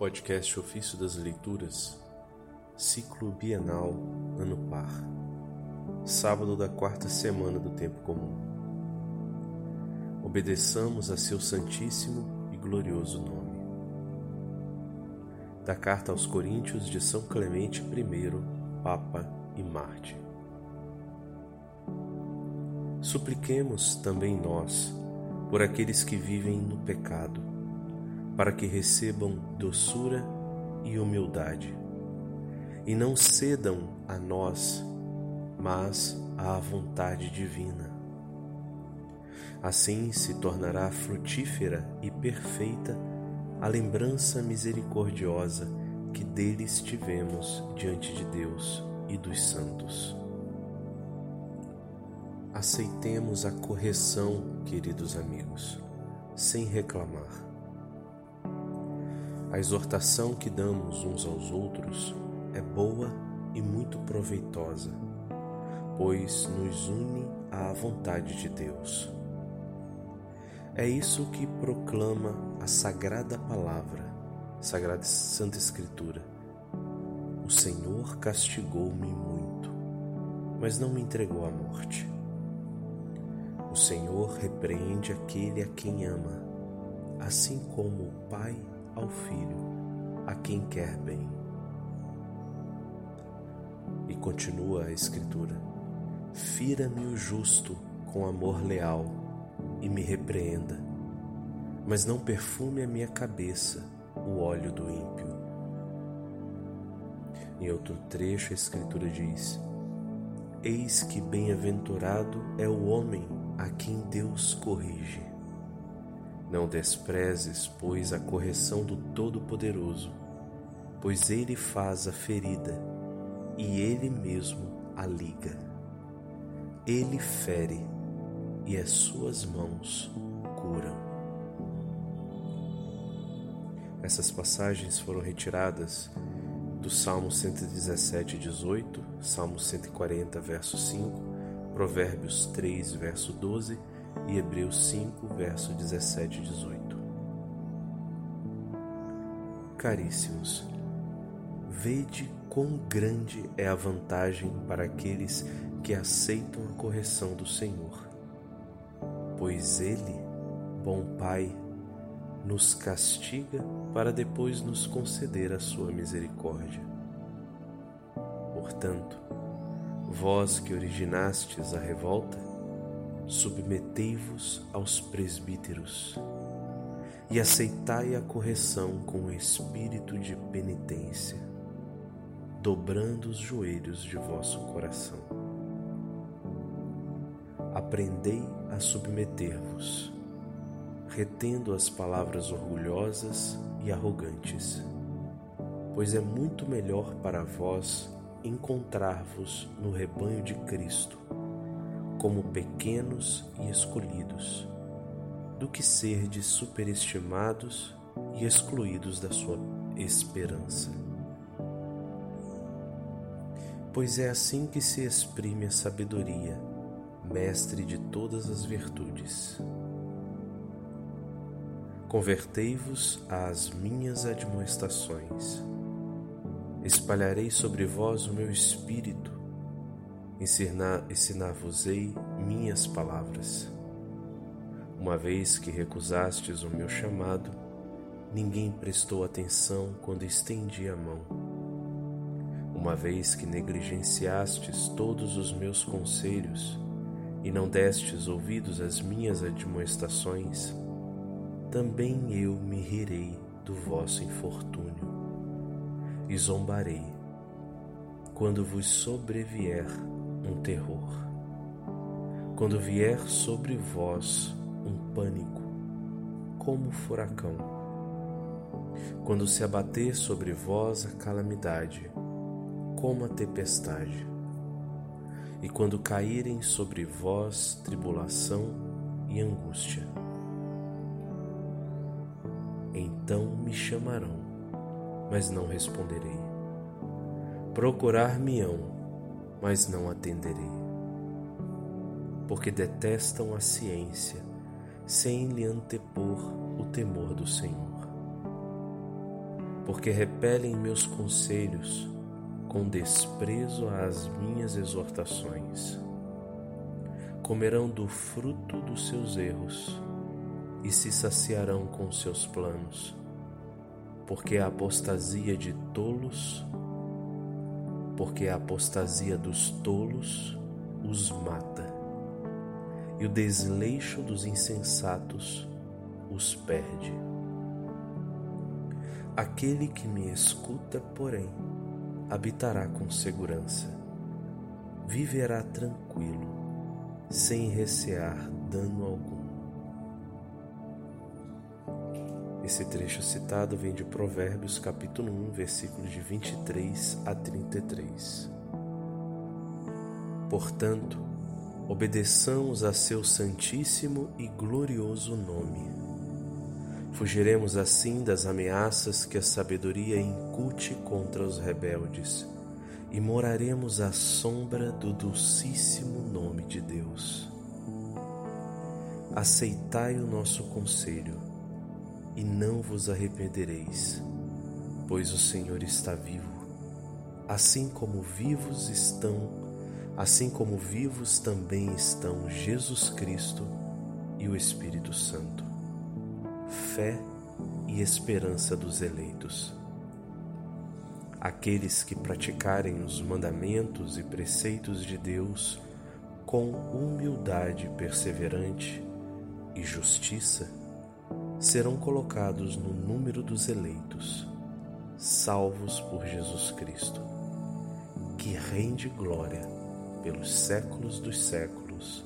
Podcast Ofício das Leituras, Ciclo Bienal, Ano Par, sábado da quarta semana do Tempo Comum. Obedeçamos a seu Santíssimo e Glorioso nome. Da Carta aos Coríntios de São Clemente I, Papa e Marte. Supliquemos também nós por aqueles que vivem no pecado para que recebam doçura e humildade, e não cedam a nós, mas à vontade divina. Assim se tornará frutífera e perfeita a lembrança misericordiosa que deles tivemos diante de Deus e dos santos. Aceitemos a correção, queridos amigos, sem reclamar a exortação que damos uns aos outros é boa e muito proveitosa, pois nos une à vontade de Deus. É isso que proclama a Sagrada Palavra, Sagrada Santa Escritura. O Senhor castigou-me muito, mas não me entregou à morte. O Senhor repreende aquele a quem ama, assim como o Pai ao Filho, a quem quer bem. E continua a Escritura: Fira-me o justo com amor leal e me repreenda, mas não perfume a minha cabeça o óleo do ímpio. Em outro trecho, a Escritura diz: Eis que bem-aventurado é o homem a quem Deus corrige. Não desprezes, pois, a correção do Todo-Poderoso, pois ele faz a ferida e ele mesmo a liga. Ele fere e as suas mãos curam. Essas passagens foram retiradas do Salmo 117, 18, Salmo 140, verso 5, Provérbios 3, verso 12 e Hebreus 5, verso 17 e 18. Caríssimos, vede quão grande é a vantagem para aqueles que aceitam a correção do Senhor, pois Ele, bom Pai, nos castiga para depois nos conceder a sua misericórdia. Portanto, vós que originastes a revolta, submetei-vos aos presbíteros e aceitai a correção com espírito de penitência, dobrando os joelhos de vosso coração. Aprendei a submeter-vos, retendo as palavras orgulhosas e arrogantes, pois é muito melhor para vós encontrar-vos no rebanho de Cristo como pequenos e escolhidos, do que ser de superestimados e excluídos da sua esperança. Pois é assim que se exprime a sabedoria, mestre de todas as virtudes. Convertei-vos às minhas admoestações. Espalharei sobre vós o meu espírito ensinar-vos-ei minhas palavras. Uma vez que recusastes o meu chamado, ninguém prestou atenção quando estendi a mão. Uma vez que negligenciastes todos os meus conselhos e não destes ouvidos às minhas admoestações, também eu me rirei do vosso infortúnio e zombarei quando vos sobrevier um terror. Quando vier sobre vós um pânico, como furacão. Quando se abater sobre vós a calamidade, como a tempestade. E quando caírem sobre vós tribulação e angústia. Então me chamarão, mas não responderei. Procurar-me-ão, mas não atenderei. Porque detestam a ciência, sem lhe antepor o temor do Senhor. porque repelem meus conselhos com desprezo às minhas exortações. Comerão do fruto dos seus erros e se saciarão com seus planos, porque a apostasia de tolos, porque a apostasia dos tolos os mata, e o desleixo dos insensatos os perde. Aquele que me escuta, porém, habitará com segurança, viverá tranquilo, sem recear dano algum. Esse trecho citado vem de Provérbios, capítulo 1, versículos de 23 a 33. Portanto, obedeçamos a seu santíssimo e glorioso nome. Fugiremos assim das ameaças que a sabedoria incute contra os rebeldes e moraremos à sombra do dulcíssimo nome de Deus. Aceitai o nosso conselho e não vos arrependereis, pois o Senhor está vivo, assim como vivos estão assim como vivos também estão Jesus Cristo e o Espírito Santo. Fé e esperança dos eleitos. Aqueles que praticarem os mandamentos e preceitos de Deus com humildade perseverante e justiça serão colocados no número dos eleitos, salvos por Jesus Cristo, que rende glória pelos séculos dos séculos.